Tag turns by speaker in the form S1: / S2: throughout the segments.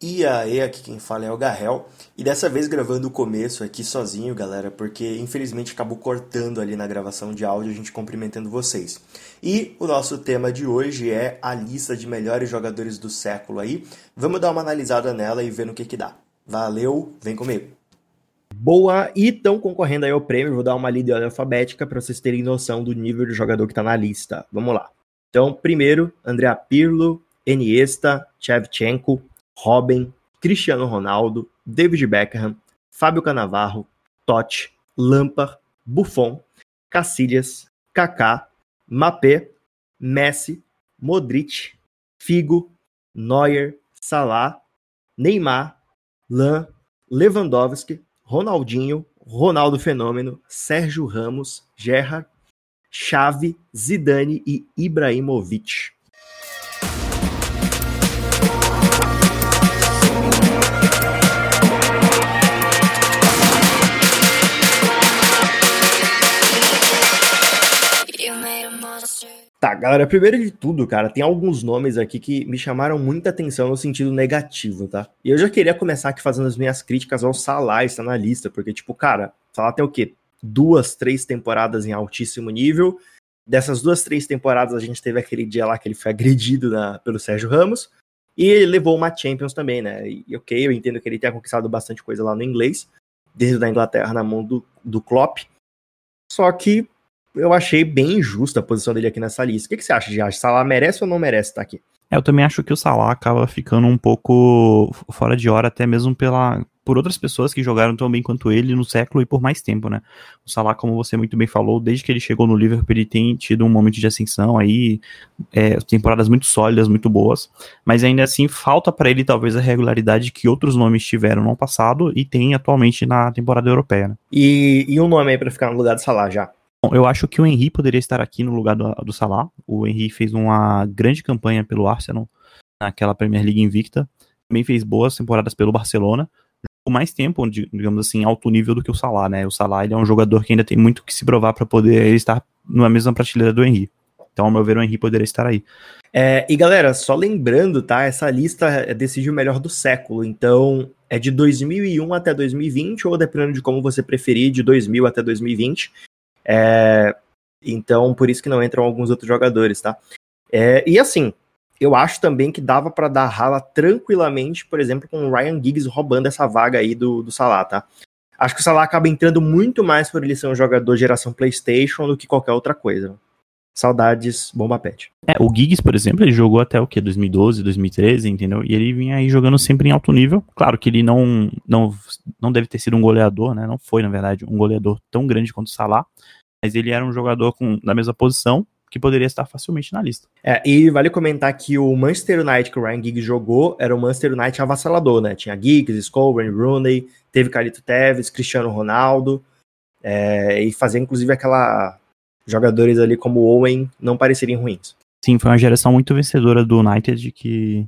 S1: E aí, aqui quem fala é o Garrel, e dessa vez gravando o começo aqui sozinho, galera, porque infelizmente acabou cortando ali na gravação de áudio a gente cumprimentando vocês. E o nosso tema de hoje é a lista de melhores jogadores do século aí. Vamos dar uma analisada nela e ver no que que dá. Valeu, vem comigo. Boa, e estão concorrendo aí ao prêmio, vou dar uma lida alfabética para vocês terem noção do nível de jogador que está na lista. Vamos lá. Então, primeiro, Andrea Pirlo, Iniesta, Shevchenko, Robin, Cristiano Ronaldo, David Beckham, Fábio Canavarro, Totti, Lampard, Buffon, Cacilhas, Kaká, Mapé, Messi, Modric, Figo, Neuer, Salah, Neymar, Lan, Lewandowski, Ronaldinho, Ronaldo Fenômeno, Sérgio Ramos, Gerrard, Xavi, Zidane e Ibrahimovic. Tá, galera, primeiro de tudo, cara, tem alguns nomes aqui que me chamaram muita atenção no sentido negativo, tá? E eu já queria começar aqui fazendo as minhas críticas ao Salah estar na lista, porque, tipo, cara, Salah tem o quê? Duas, três temporadas em altíssimo nível. Dessas duas, três temporadas, a gente teve aquele dia lá que ele foi agredido na, pelo Sérgio Ramos. E ele levou uma Champions também, né? E ok, eu entendo que ele tenha conquistado bastante coisa lá no inglês, desde a Inglaterra na mão do, do Klopp. Só que eu achei bem injusta a posição dele aqui nessa lista. O que, que você acha, Giage? Salah merece ou não merece estar aqui?
S2: É, eu também acho que o Salah acaba ficando um pouco fora de hora, até mesmo pela, por outras pessoas que jogaram tão bem quanto ele no século e por mais tempo, né? O Salah, como você muito bem falou, desde que ele chegou no Liverpool, ele tem tido um momento de ascensão aí, é, temporadas muito sólidas, muito boas, mas ainda assim falta para ele talvez a regularidade que outros nomes tiveram no passado e tem atualmente na temporada europeia. Né?
S1: E, e um nome aí para ficar no lugar do Salah já?
S2: Bom, eu acho que o Henry poderia estar aqui no lugar do, do Salah. O Henry fez uma grande campanha pelo Arsenal naquela Premier League invicta. Também fez boas temporadas pelo Barcelona. Com mais tempo, digamos assim, alto nível do que o Salah, né? O Salah ele é um jogador que ainda tem muito que se provar para poder estar na mesma prateleira do Henry. Então, ao meu ver, o Henry poderia estar aí.
S1: É, e galera, só lembrando, tá? Essa lista decide o melhor do século. Então, é de 2001 até 2020, ou dependendo de como você preferir, de 2000 até 2020. É, então, por isso que não entram alguns outros jogadores, tá? É, e assim, eu acho também que dava para dar rala tranquilamente, por exemplo, com o Ryan Giggs roubando essa vaga aí do, do Salah, tá? Acho que o Salah acaba entrando muito mais por ele ser um jogador geração PlayStation do que qualquer outra coisa. Saudades, bomba pet.
S2: É, o Giggs, por exemplo, ele jogou até o que 2012, 2013, entendeu? E ele vinha aí jogando sempre em alto nível. Claro que ele não não não deve ter sido um goleador, né? Não foi, na verdade, um goleador tão grande quanto o Salah, mas ele era um jogador com, na mesma posição que poderia estar facilmente na lista.
S1: É, e vale comentar que o Manchester United que o Ryan Giggs jogou era o Manchester United avassalador, né? Tinha Giggs, Scobran, Rooney, teve Carito Tevez, Cristiano Ronaldo, é, e fazia inclusive aquela jogadores ali como Owen não pareceriam ruins.
S2: Sim, foi uma geração muito vencedora do United que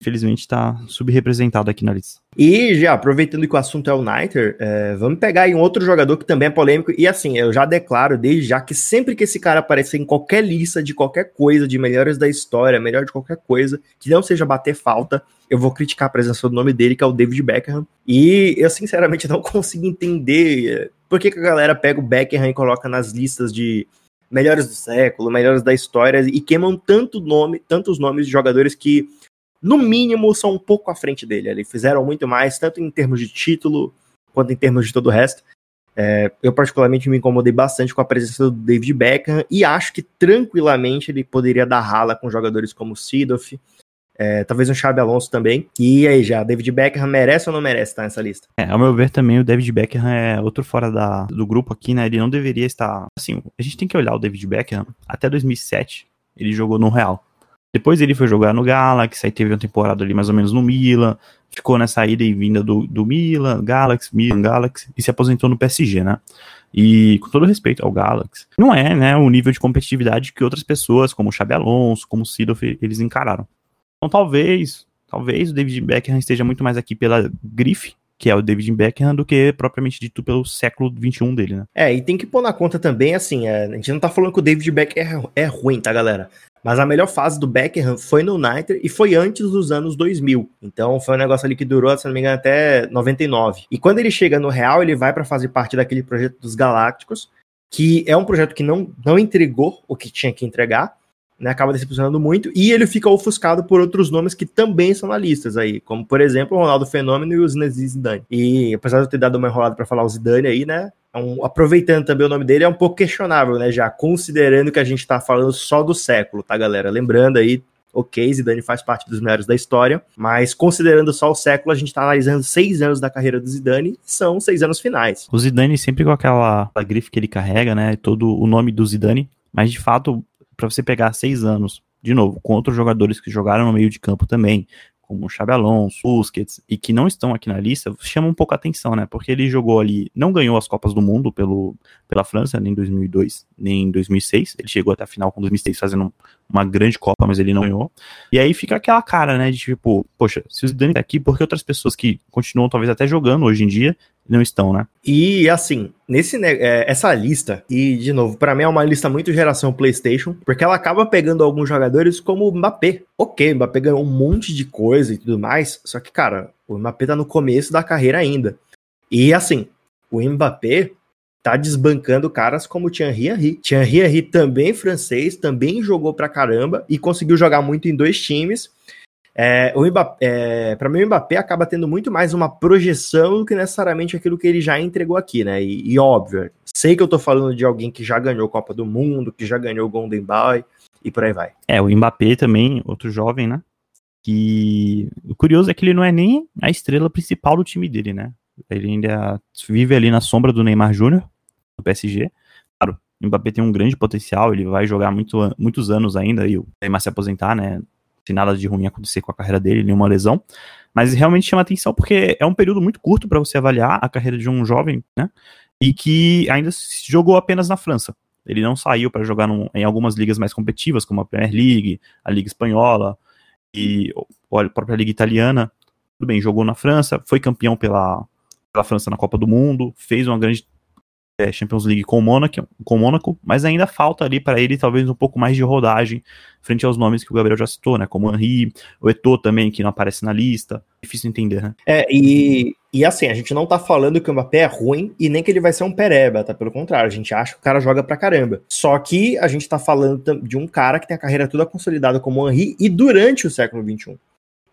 S2: infelizmente está subrepresentado aqui na lista.
S1: E já aproveitando que o assunto é o Niter, é, vamos pegar aí um outro jogador que também é polêmico. E assim, eu já declaro desde já que sempre que esse cara aparecer em qualquer lista de qualquer coisa, de melhores da história, melhor de qualquer coisa, que não seja bater falta, eu vou criticar a presença do nome dele, que é o David Beckham. E eu sinceramente não consigo entender é, por que, que a galera pega o Beckham e coloca nas listas de melhores do século, melhores da história e queimam tanto nome, tantos nomes de jogadores que no mínimo, são um pouco à frente dele. Eles fizeram muito mais, tanto em termos de título, quanto em termos de todo o resto. É, eu, particularmente, me incomodei bastante com a presença do David Beckham e acho que tranquilamente ele poderia dar rala com jogadores como o Sidoff, é, talvez um Xabi Alonso também. E aí, já, David Beckham merece ou não merece estar nessa lista?
S2: É, ao meu ver também, o David Beckham é outro fora da, do grupo aqui, né? Ele não deveria estar. Assim, a gente tem que olhar o David Beckham até 2007. Ele jogou no Real. Depois ele foi jogar no Galaxy, aí teve uma temporada ali mais ou menos no Milan, ficou nessa ida e vinda do, do Milan, Galaxy, Milan, Galaxy, e se aposentou no PSG, né? E com todo respeito ao Galaxy, não é, né, o nível de competitividade que outras pessoas, como o Xabi Alonso, como o Sidoff, eles encararam. Então talvez, talvez o David Beckham esteja muito mais aqui pela grife, que é o David Beckham, do que propriamente dito pelo século XXI dele, né?
S1: É, e tem que pôr na conta também, assim, é, a gente não tá falando que o David Beckham é, é ruim, tá, galera? Mas a melhor fase do Beckham foi no United e foi antes dos anos 2000. Então foi um negócio ali que durou, se não me engano, até 99. E quando ele chega no Real, ele vai para fazer parte daquele projeto dos Galácticos, que é um projeto que não, não entregou o que tinha que entregar, né, acaba decepcionando muito, e ele fica ofuscado por outros nomes que também são na lista aí, como por exemplo o Ronaldo Fenômeno e o Zidane. E apesar de eu ter dado uma enrolada para falar o Zidane aí, né, é um, aproveitando também o nome dele, é um pouco questionável, né, já considerando que a gente tá falando só do século, tá galera? Lembrando aí, ok, Zidane faz parte dos melhores da história, mas considerando só o século, a gente tá analisando seis anos da carreira do Zidane, são seis anos finais.
S2: O Zidane sempre com aquela grife que ele carrega, né, todo o nome do Zidane, mas de fato para você pegar seis anos, de novo, com outros jogadores que jogaram no meio de campo também, como o Xabi Alonso, Busquets, e que não estão aqui na lista, chama um pouco a atenção, né? Porque ele jogou ali, não ganhou as Copas do Mundo pelo, pela França, nem em 2002, nem em 2006. Ele chegou até a final com 2006 fazendo uma grande Copa, mas ele não ganhou. E aí fica aquela cara, né, de tipo, poxa, se o Zidane tá aqui, por que outras pessoas que continuam talvez até jogando hoje em dia não estão, né?
S1: E assim, nesse é, essa lista, e de novo, para mim é uma lista muito geração PlayStation, porque ela acaba pegando alguns jogadores como o Mbappé. Ok, Mbappé ganhou um monte de coisa e tudo mais, só que, cara, o Mbappé tá no começo da carreira ainda. E assim, o Mbappé tá desbancando caras como Thierry Henry. Thierry Henry também francês, também jogou pra caramba e conseguiu jogar muito em dois times. É, o Mbappé, é, para mim, o Mbappé acaba tendo muito mais uma projeção do que necessariamente aquilo que ele já entregou aqui, né? E, e óbvio, sei que eu tô falando de alguém que já ganhou Copa do Mundo, que já ganhou Golden Boy e por aí vai.
S2: É, o Mbappé também, outro jovem, né? Que o curioso é que ele não é nem a estrela principal do time dele, né? Ele ainda vive ali na sombra do Neymar Júnior, do PSG. Claro, o Mbappé tem um grande potencial, ele vai jogar muito, muitos anos ainda e o Neymar se aposentar, né? Se nada de ruim acontecer com a carreira dele, nenhuma lesão. Mas realmente chama atenção porque é um período muito curto para você avaliar a carreira de um jovem, né? E que ainda jogou apenas na França. Ele não saiu para jogar num, em algumas ligas mais competitivas, como a Premier League, a Liga Espanhola e a própria Liga Italiana. Tudo bem, jogou na França, foi campeão pela, pela França na Copa do Mundo, fez uma grande é, Champions League com o Mônaco, com o Mônaco, mas ainda falta ali para ele talvez um pouco mais de rodagem frente aos nomes que o Gabriel já citou, né? Como o Henry, o Eto'o também, que não aparece na lista. Difícil entender, né?
S1: É, e, e assim, a gente não tá falando que o Mbappé é ruim e nem que ele vai ser um pereba, tá? Pelo contrário, a gente acha que o cara joga pra caramba. Só que a gente tá falando de um cara que tem a carreira toda consolidada como o Henry e durante o século XXI.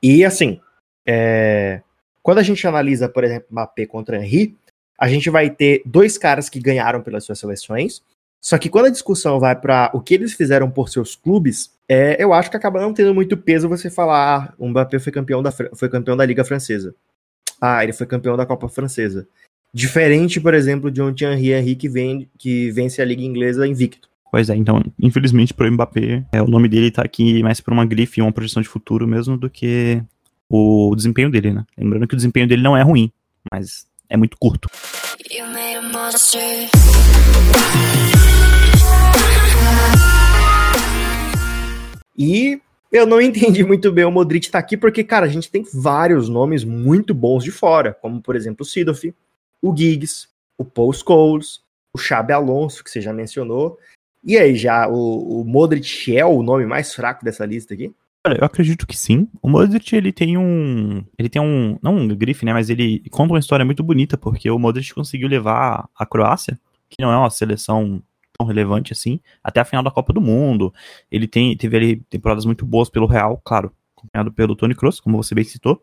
S1: E assim, é... quando a gente analisa, por exemplo, Mbappé contra Henry, a gente vai ter dois caras que ganharam pelas suas seleções. Só que quando a discussão vai para o que eles fizeram por seus clubes, é, eu acho que acaba não tendo muito peso você falar, ah, o Mbappé foi campeão da, foi campeão da Liga Francesa. Ah, ele foi campeão da Copa Francesa. Diferente, por exemplo, de um Thierry Henry que, vem, que vence a Liga Inglesa invicto.
S2: Pois é, então, infelizmente pro Mbappé, é, o nome dele tá aqui mais por uma grife uma projeção de futuro mesmo do que o desempenho dele, né? Lembrando que o desempenho dele não é ruim, mas é muito curto.
S1: E eu não entendi muito bem o Modric tá aqui, porque, cara, a gente tem vários nomes muito bons de fora, como, por exemplo, o Sidoff, o Giggs, o Paul Scholes, o Xabi Alonso, que você já mencionou. E aí, já o, o Modric é o nome mais fraco dessa lista aqui?
S2: Olha, eu acredito que sim. O Modric, ele tem um. Ele tem um. Não um grife, né? Mas ele conta uma história muito bonita, porque o Modric conseguiu levar a Croácia, que não é uma seleção tão relevante assim, até a final da Copa do Mundo. Ele tem, teve ali temporadas muito boas pelo Real, claro, acompanhado pelo Tony Kroos, como você bem citou.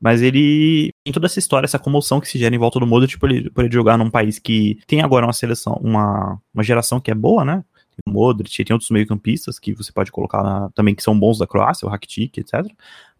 S2: Mas ele tem toda essa história, essa comoção que se gera em volta do Modric por ele, por ele jogar num país que tem agora uma seleção, uma, uma geração que é boa, né? Modric, tem outros meio-campistas que você pode colocar na, também que são bons da Croácia, o Rakitic, etc.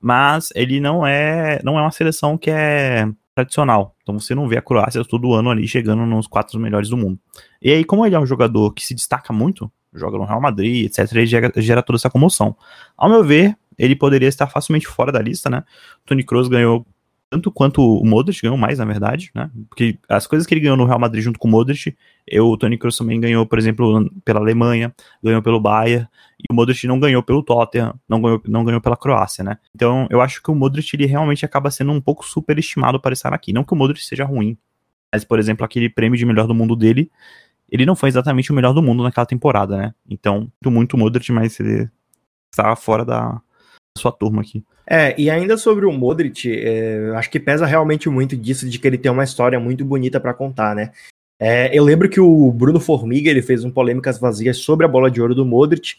S2: Mas ele não é, não é uma seleção que é tradicional. Então você não vê a Croácia todo ano ali chegando nos quatro melhores do mundo. E aí, como ele é um jogador que se destaca muito, joga no Real Madrid, etc., ele gera, gera toda essa comoção. Ao meu ver, ele poderia estar facilmente fora da lista, né? Tony Kroos ganhou tanto quanto o Modric ganhou mais, na verdade, né? Porque as coisas que ele ganhou no Real Madrid junto com o Modric, eu, o Toni Kroos também ganhou, por exemplo, pela Alemanha, ganhou pelo Bayern, e o Modric não ganhou pelo Tottenham, não ganhou, não ganhou pela Croácia, né? Então, eu acho que o Modric, ele realmente acaba sendo um pouco superestimado para estar aqui. Não que o Modric seja ruim, mas, por exemplo, aquele prêmio de melhor do mundo dele, ele não foi exatamente o melhor do mundo naquela temporada, né? Então, muito, muito Modric, mas ele está fora da sua turma aqui.
S1: É, e ainda sobre o Modric, é, acho que pesa realmente muito disso de que ele tem uma história muito bonita para contar, né? É, eu lembro que o Bruno Formiga ele fez um polêmicas vazias sobre a bola de ouro do Modric.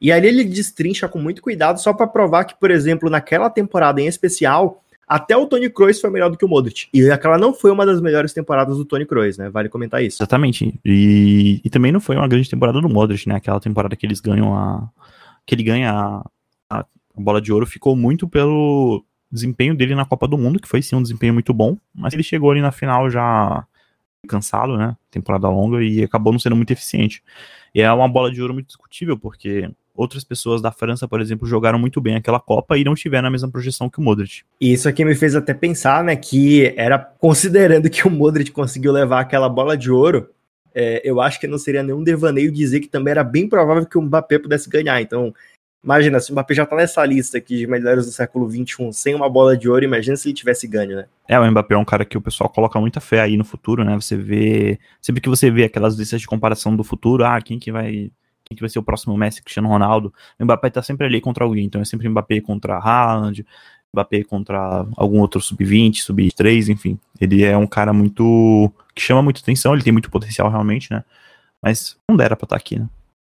S1: E aí ele destrincha com muito cuidado só para provar que, por exemplo, naquela temporada em especial, até o Tony Kroos foi melhor do que o Modric. E aquela não foi uma das melhores temporadas do Tony Kroos, né? Vale comentar isso.
S2: Exatamente. E, e também não foi uma grande temporada do Modric, né? Aquela temporada que eles ganham a. que ele ganha a, a bola de ouro ficou muito pelo desempenho dele na Copa do Mundo, que foi sim um desempenho muito bom, mas ele chegou ali na final já cansado, né? Temporada longa e acabou não sendo muito eficiente. E é uma bola de ouro muito discutível, porque outras pessoas da França, por exemplo, jogaram muito bem aquela Copa e não tiveram a mesma projeção que o Modric.
S1: E isso aqui me fez até pensar, né, que era considerando que o Modric conseguiu levar aquela bola de ouro, é, eu acho que não seria nenhum devaneio dizer que também era bem provável que o Mbappé pudesse ganhar. Então, imagina, se o Mbappé já tá nessa lista aqui de melhores do século XXI sem uma bola de ouro, imagina se ele tivesse ganho, né?
S2: É, o Mbappé é um cara que o pessoal coloca muita fé aí no futuro, né? Você vê, sempre que você vê aquelas listas de comparação do futuro, ah, quem que vai quem que vai ser o próximo Messi, Cristiano Ronaldo. O Mbappé tá sempre ali contra alguém, então é sempre Mbappé contra Haaland, Mbappé contra algum outro sub-20, sub-23, enfim. Ele é um cara muito que chama muita atenção, ele tem muito potencial realmente, né? Mas não dera pra estar tá aqui, né?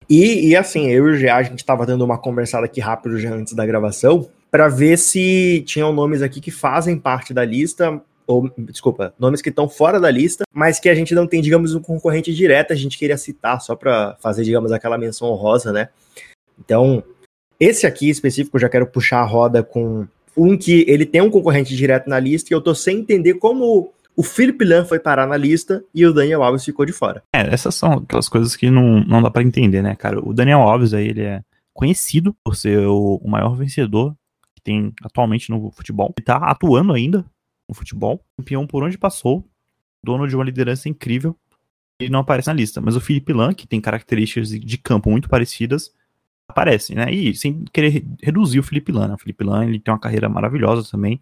S1: E, e assim, eu e o GA, a gente tava dando uma conversada aqui rápido já antes da gravação, para ver se tinham nomes aqui que fazem parte da lista, ou, desculpa, nomes que estão fora da lista, mas que a gente não tem, digamos, um concorrente direto, a gente queria citar só para fazer, digamos, aquela menção honrosa, né? Então, esse aqui específico, eu já quero puxar a roda com um que ele tem um concorrente direto na lista e eu tô sem entender como o Felipe Lan foi parar na lista e o Daniel Alves ficou de fora.
S2: É, essas são aquelas coisas que não, não dá para entender, né, cara? O Daniel Alves aí, ele é conhecido por ser o, maior vencedor que tem atualmente no futebol. Ele tá atuando ainda no futebol, campeão por onde passou, dono de uma liderança incrível, ele não aparece na lista. Mas o Felipe Lan, que tem características de campo muito parecidas, aparece, né? E sem querer reduzir o Felipe Lan, né? O Felipe Lan, ele tem uma carreira maravilhosa também,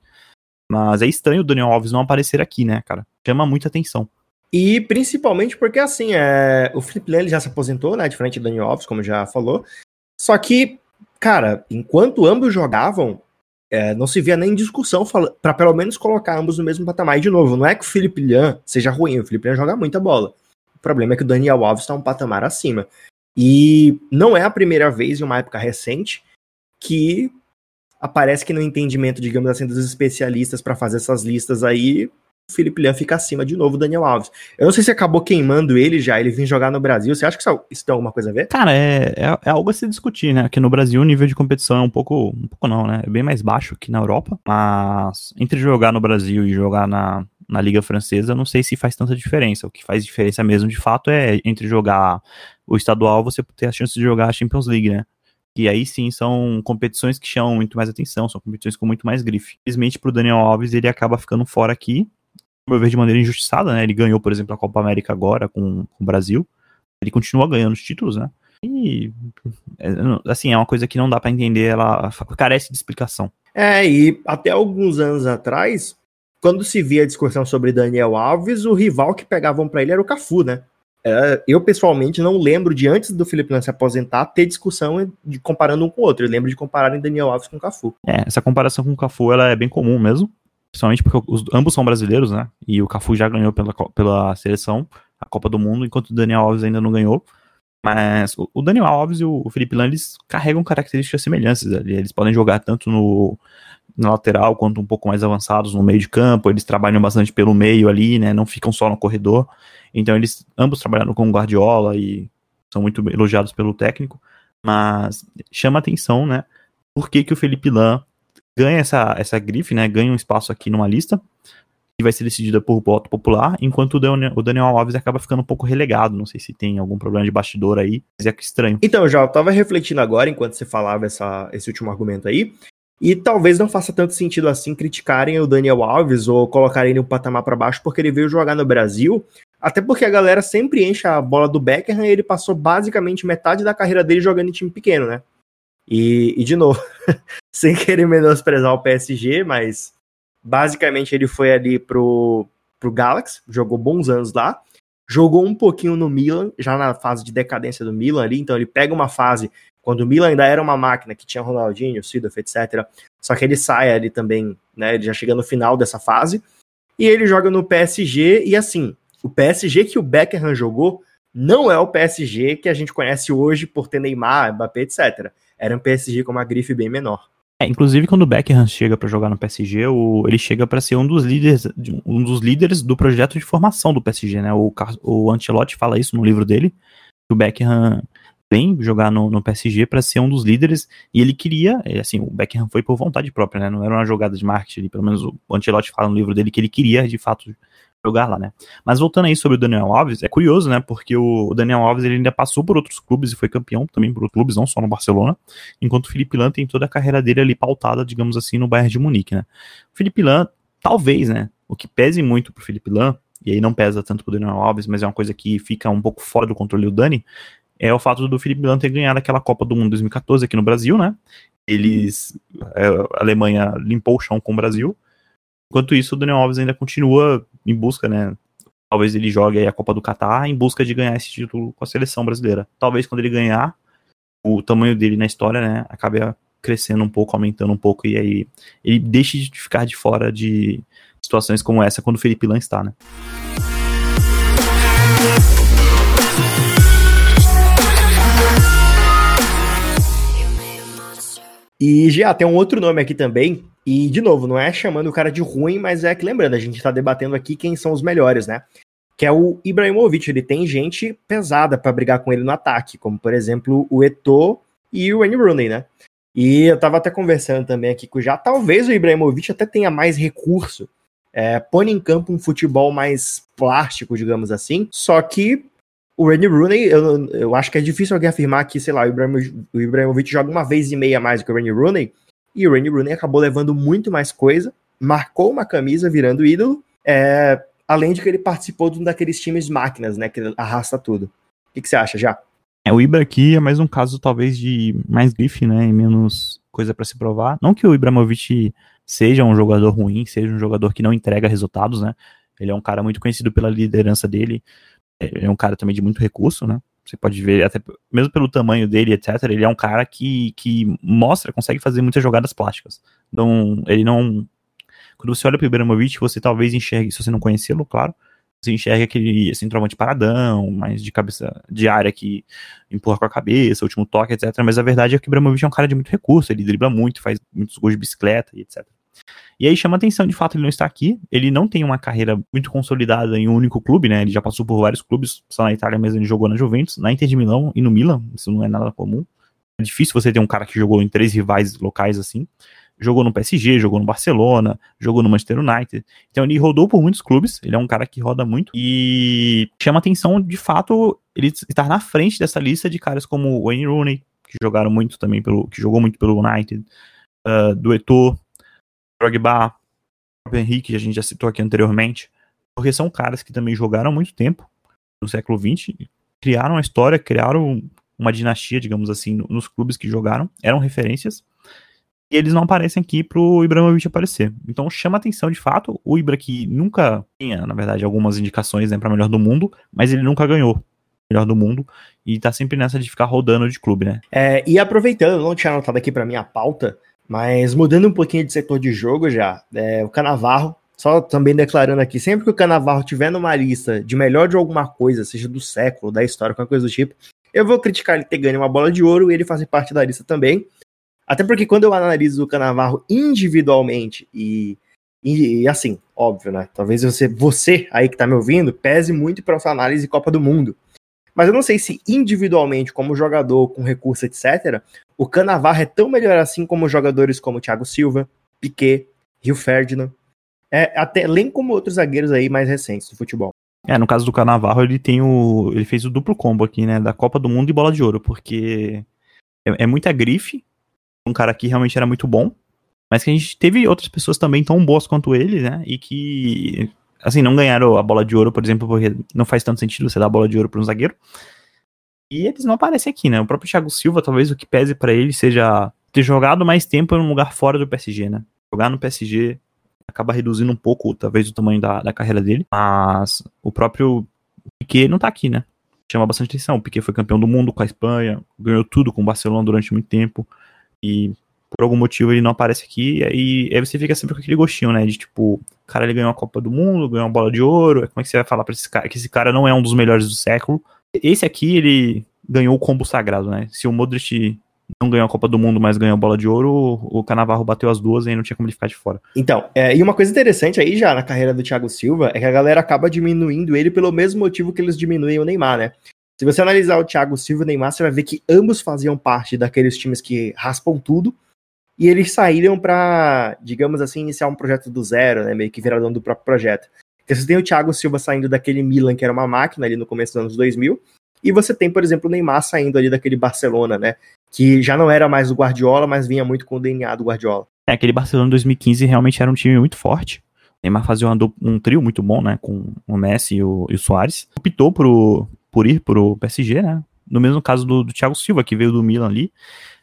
S2: mas é estranho o Daniel Alves não aparecer aqui, né, cara? Chama muita atenção.
S1: E principalmente porque, assim, é... o Felipe Lan ele já se aposentou, né? Diferente do Daniel Alves, como já falou. Só que, cara, enquanto ambos jogavam, é, não se via nem discussão para pelo menos colocar ambos no mesmo patamar. E de novo, não é que o Felipe Lian seja ruim, o Felipe Lian joga muita bola. O problema é que o Daniel Alves está um patamar acima. E não é a primeira vez em uma época recente que aparece que no entendimento, digamos assim, dos especialistas para fazer essas listas aí, o Felipe Lian fica acima de novo do Daniel Alves. Eu não sei se acabou queimando ele já, ele vem jogar no Brasil. Você acha que isso, isso tem alguma coisa a ver?
S2: Cara, é, é, é, algo a se discutir, né? Aqui no Brasil o nível de competição é um pouco. Um pouco não, né? É bem mais baixo que na Europa. Mas entre jogar no Brasil e jogar na, na Liga Francesa, não sei se faz tanta diferença. O que faz diferença mesmo, de fato, é entre jogar o estadual, você ter a chance de jogar a Champions League, né? E aí sim são competições que chamam muito mais atenção, são competições com muito mais grife. Infelizmente pro Daniel Alves ele acaba ficando fora aqui, meu ver, de maneira injustiçada, né? Ele ganhou, por exemplo, a Copa América agora com, com o Brasil. Ele continua ganhando os títulos, né? E, é, assim, é uma coisa que não dá para entender, ela carece de explicação.
S1: É, e até alguns anos atrás, quando se via a discussão sobre Daniel Alves, o rival que pegavam para ele era o Cafu, né? É, eu, pessoalmente, não lembro de antes do Felipe Lan se aposentar ter discussão de comparando um com o outro. Eu lembro de compararem Daniel Alves com o Cafu.
S2: É, essa comparação com o Cafu ela é bem comum mesmo. Principalmente porque os, ambos são brasileiros, né? E o Cafu já ganhou pela, pela seleção, a Copa do Mundo, enquanto o Daniel Alves ainda não ganhou. Mas o Daniel Alves e o Felipe Lan, eles carregam características semelhantes. Eles podem jogar tanto no, no lateral quanto um pouco mais avançados no meio de campo. Eles trabalham bastante pelo meio ali, né? Não ficam só no corredor. Então eles ambos trabalharam com Guardiola e são muito elogiados pelo técnico. Mas chama atenção, né? Por que, que o Felipe Lan ganha essa, essa grife, né? Ganha um espaço aqui numa lista que vai ser decidida por voto popular, enquanto o Daniel, o Daniel Alves acaba ficando um pouco relegado. Não sei se tem algum problema de bastidor aí, mas é que estranho.
S1: Então, já eu tava refletindo agora, enquanto você falava essa, esse último argumento aí, e talvez não faça tanto sentido assim criticarem o Daniel Alves ou colocarem ele um patamar para baixo porque ele veio jogar no Brasil, até porque a galera sempre enche a bola do Beckham e ele passou basicamente metade da carreira dele jogando em time pequeno, né? E, e de novo, sem querer menosprezar o PSG, mas basicamente ele foi ali pro, pro Galaxy, jogou bons anos lá, jogou um pouquinho no Milan, já na fase de decadência do Milan ali, então ele pega uma fase quando o Milan ainda era uma máquina que tinha Ronaldinho, Sidorf, etc. Só que ele sai ali também, né? Ele já chega no final dessa fase. E ele joga no PSG, e assim, o PSG que o Beckham jogou não é o PSG que a gente conhece hoje por ter Neymar, Mbappé, etc. Era um PSG com uma grife bem menor.
S2: É, inclusive quando o Beckham chega para jogar no PSG, o, ele chega para ser um dos líderes, um dos líderes do projeto de formação do PSG, né? O, o Ancelotti fala isso no livro dele, que o Beckham vem jogar no, no PSG para ser um dos líderes e ele queria, é, assim, o Beckham foi por vontade própria, né? Não era uma jogada de marketing, pelo menos o Ancelotti fala no livro dele que ele queria de fato jogar lá, né? Mas voltando aí sobre o Daniel Alves, é curioso, né? Porque o Daniel Alves ele ainda passou por outros clubes e foi campeão também por outros clubes, não só no Barcelona, enquanto o Felipe Lan tem toda a carreira dele ali pautada, digamos assim, no Bayern de Munique, né? O Felipe Lan, talvez, né? O que pese muito pro Felipe Lan, e aí não pesa tanto pro Daniel Alves, mas é uma coisa que fica um pouco fora do controle do Dani, é o fato do Felipe Lan ter ganhado aquela Copa do Mundo 2014 aqui no Brasil, né? Eles, é, a Alemanha limpou o chão com o Brasil, Enquanto isso, o Daniel Alves ainda continua em busca, né? Talvez ele jogue a Copa do Catar em busca de ganhar esse título com a seleção brasileira. Talvez quando ele ganhar, o tamanho dele na história, né, acabe crescendo um pouco, aumentando um pouco, e aí ele deixe de ficar de fora de situações como essa quando o Felipe Lan está, né?
S1: E já tem um outro nome aqui também, e de novo, não é chamando o cara de ruim, mas é que lembrando, a gente tá debatendo aqui quem são os melhores, né? Que é o Ibrahimovic, ele tem gente pesada para brigar com ele no ataque, como por exemplo o Eto'o e o Wayne Rooney, né? E eu tava até conversando também aqui com já, talvez o Ibrahimovic até tenha mais recurso, é, põe em campo um futebol mais plástico, digamos assim, só que o Wayne Rooney, eu, eu acho que é difícil alguém afirmar que, sei lá, o Ibrahimovic joga uma vez e meia mais do que o Wayne Rooney, e o Wayne Rooney acabou levando muito mais coisa, marcou uma camisa virando ídolo, é, além de que ele participou de um daqueles times máquinas, né, que arrasta tudo. O que, que você acha, já?
S2: É, o Ibra aqui é mais um caso, talvez, de mais grife, né, e menos coisa para se provar. Não que o Ibrahimovic seja um jogador ruim, seja um jogador que não entrega resultados, né, ele é um cara muito conhecido pela liderança dele, é um cara também de muito recurso, né? Você pode ver, até mesmo pelo tamanho dele, etc., ele é um cara que, que mostra, consegue fazer muitas jogadas plásticas. Então, ele não. Quando você olha para o Ibrahimovic, você talvez enxergue, se você não conhecê-lo, claro, você enxerga aquele centroavante paradão, mais de cabeça de área que empurra com a cabeça, último toque, etc. Mas a verdade é que o Ibrahimovic é um cara de muito recurso, ele dribla muito, faz muitos gols de bicicleta e etc. E aí chama atenção, de fato, ele não está aqui. Ele não tem uma carreira muito consolidada em um único clube, né? Ele já passou por vários clubes, só na Itália mesmo ele jogou na Juventus, na Inter de Milão e no Milan. Isso não é nada comum. É difícil você ter um cara que jogou em três rivais locais assim. Jogou no PSG, jogou no Barcelona, jogou no Manchester United. Então ele rodou por muitos clubes, ele é um cara que roda muito e chama atenção, de fato, ele estar na frente dessa lista de caras como Wayne Rooney, que jogaram muito também pelo, que jogou muito pelo United, uh, do Eto'o, Drogba, o Henrique, que a gente já citou aqui anteriormente, porque são caras que também jogaram muito tempo no século XX, criaram a história, criaram uma dinastia, digamos assim, nos clubes que jogaram, eram referências, e eles não aparecem aqui pro Ibrahimovic aparecer. Então chama atenção de fato, o Ibra que nunca tinha, na verdade, algumas indicações né, para melhor do mundo, mas ele nunca ganhou melhor do mundo e tá sempre nessa de ficar rodando de clube, né?
S1: É, e aproveitando, não tinha anotado aqui para minha pauta, mas mudando um pouquinho de setor de jogo já, é, o Canavarro, só também declarando aqui, sempre que o Canavarro tiver numa lista de melhor de alguma coisa, seja do século, da história, qualquer coisa do tipo, eu vou criticar ele ter ganho uma bola de ouro e ele fazer parte da lista também. Até porque quando eu analiso o Canavarro individualmente e, e, e assim, óbvio, né? Talvez você, você aí que tá me ouvindo, pese muito para sua análise Copa do Mundo. Mas eu não sei se individualmente, como jogador, com recurso, etc., o Canavarro é tão melhor assim como jogadores como Thiago Silva, Piquet, Rio Ferdinand, é, até além como outros zagueiros aí mais recentes do futebol.
S2: É, no caso do Canavarro, ele tem o. ele fez o duplo combo aqui, né? Da Copa do Mundo e bola de ouro, porque é, é muita grife. Um cara que realmente era muito bom. Mas que a gente teve outras pessoas também tão boas quanto ele, né? E que assim, não ganharam a bola de ouro, por exemplo, porque não faz tanto sentido você dar a bola de ouro para um zagueiro. E eles não aparecem aqui, né? O próprio Thiago Silva, talvez o que pese para ele seja ter jogado mais tempo em um lugar fora do PSG, né? Jogar no PSG acaba reduzindo um pouco, talvez, o tamanho da, da carreira dele. Mas o próprio Piquet não tá aqui, né? chama bastante atenção. O Piquet foi campeão do mundo com a Espanha, ganhou tudo com o Barcelona durante muito tempo. E por algum motivo ele não aparece aqui. E aí, você fica sempre com aquele gostinho, né? De tipo, cara ele ganhou a Copa do Mundo, ganhou uma bola de ouro. Como é que você vai falar pra esse cara que esse cara não é um dos melhores do século? Esse aqui, ele ganhou o combo sagrado, né? Se o Modric não ganhou a Copa do Mundo, mas ganhou a bola de ouro, o Canavarro bateu as duas e não tinha como ele ficar de fora.
S1: Então, é, e uma coisa interessante aí já na carreira do Thiago Silva é que a galera acaba diminuindo ele pelo mesmo motivo que eles diminuem o Neymar, né? Se você analisar o Thiago Silva e o Neymar, você vai ver que ambos faziam parte daqueles times que raspam tudo e eles saíram para, digamos assim, iniciar um projeto do zero, né? Meio que virar dono do próprio projeto. Você tem o Thiago Silva saindo daquele Milan, que era uma máquina ali no começo dos anos 2000, e você tem, por exemplo, o Neymar saindo ali daquele Barcelona, né? Que já não era mais o Guardiola, mas vinha muito com o DNA do Guardiola.
S2: É, aquele Barcelona 2015 realmente era um time muito forte. O Neymar fazia um, um trio muito bom, né? Com o Messi e o, e o Soares. Optou por, por ir pro PSG, né? No mesmo caso do, do Thiago Silva, que veio do Milan ali.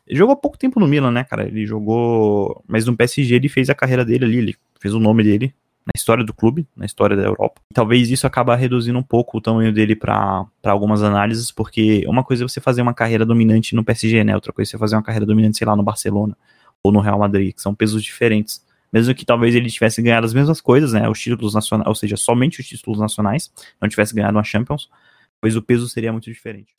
S2: Ele jogou pouco tempo no Milan, né, cara? Ele jogou. Mas no PSG ele fez a carreira dele ali, ele fez o nome dele na história do clube, na história da Europa. Talvez isso acaba reduzindo um pouco o tamanho dele para algumas análises, porque uma coisa é você fazer uma carreira dominante no PSG, né? Outra coisa é você fazer uma carreira dominante, sei lá, no Barcelona ou no Real Madrid, que são pesos diferentes. Mesmo que talvez ele tivesse ganhado as mesmas coisas, né? Os títulos nacionais, ou seja, somente os títulos nacionais, não tivesse ganhado uma Champions, pois o peso seria muito diferente.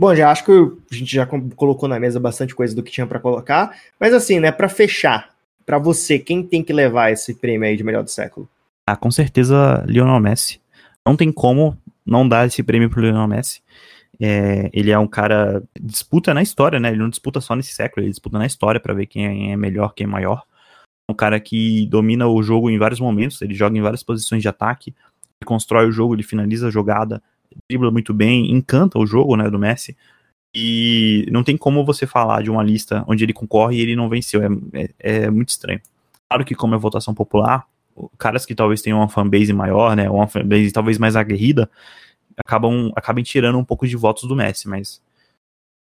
S1: Bom, já acho que a gente já colocou na mesa bastante coisa do que tinha para colocar, mas assim, né, para fechar, para você, quem tem que levar esse prêmio aí de melhor do século?
S2: Ah, com certeza Lionel Messi. Não tem como não dar esse prêmio pro Lionel Messi. É, ele é um cara disputa na história, né? Ele não disputa só nesse século, ele disputa na história para ver quem é melhor, quem é maior. Um cara que domina o jogo em vários momentos, ele joga em várias posições de ataque, ele constrói o jogo, ele finaliza a jogada, dribla muito bem, encanta o jogo, né, do Messi. E não tem como você falar de uma lista onde ele concorre e ele não venceu. É, é, é muito estranho. Claro que, como é votação popular, caras que talvez tenham uma fanbase maior, né, uma fanbase talvez mais aguerrida, acabam, acabam tirando um pouco de votos do Messi, mas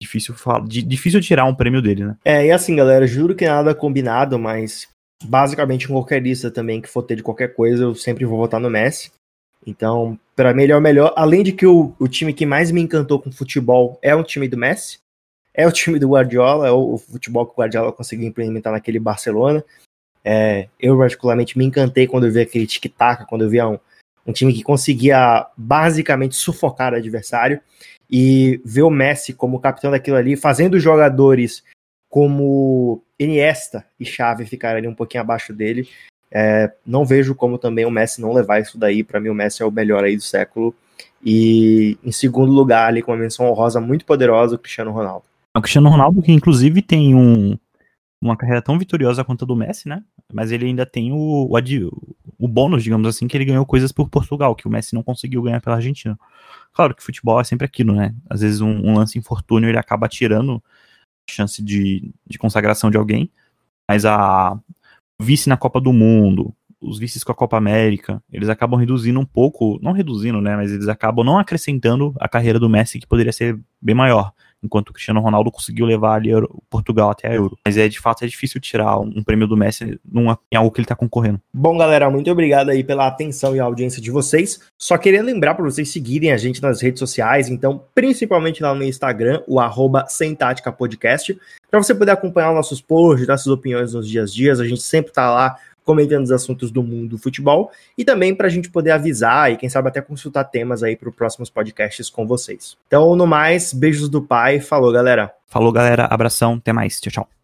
S2: difícil falar, difícil tirar um prêmio dele, né?
S1: É, e assim, galera, juro que nada combinado, mas basicamente em qualquer lista também que for ter de qualquer coisa, eu sempre vou votar no Messi. Então, para mim, ele é o melhor. Além de que o, o time que mais me encantou com futebol é o time do Messi, é o time do Guardiola, é o, o futebol que o Guardiola conseguiu implementar naquele Barcelona. É, eu, particularmente, me encantei quando eu vi aquele tic-tac, quando eu via um, um time que conseguia basicamente sufocar o adversário. E ver o Messi como capitão daquilo ali, fazendo jogadores como Iniesta e Xavi ficarem ali um pouquinho abaixo dele, é, não vejo como também o Messi não levar isso daí. Para mim, o Messi é o melhor aí do século. E em segundo lugar, ali com uma menção honrosa muito poderosa, o Cristiano Ronaldo.
S2: O Cristiano Ronaldo, que inclusive tem um, uma carreira tão vitoriosa quanto a do Messi, né? Mas ele ainda tem o, o, o bônus, digamos assim, que ele ganhou coisas por Portugal, que o Messi não conseguiu ganhar pela Argentina. Claro que futebol é sempre aquilo, né? Às vezes um, um lance infortúnio ele acaba tirando chance de, de consagração de alguém, mas a, vice na Copa do Mundo, os vices com a Copa América, eles acabam reduzindo um pouco, não reduzindo, né, mas eles acabam não acrescentando a carreira do Messi, que poderia ser bem maior, enquanto o Cristiano Ronaldo conseguiu levar ali Portugal até a Euro. Mas é de fato é difícil tirar um prêmio do Messi numa, em algo que ele está concorrendo.
S1: Bom, galera, muito obrigado aí pela atenção e audiência de vocês. Só queria lembrar para vocês seguirem a gente nas redes sociais, então, principalmente lá no Instagram, o arroba Podcast, para você poder acompanhar nossos posts, nossas opiniões nos dias a dias. A gente sempre está lá comentando os assuntos do mundo do futebol e também para a gente poder avisar e quem sabe até consultar temas aí para os próximos podcasts com vocês. Então, no mais, beijos do pai. Falou, galera.
S2: Falou, galera. Abração. Até mais. Tchau, tchau.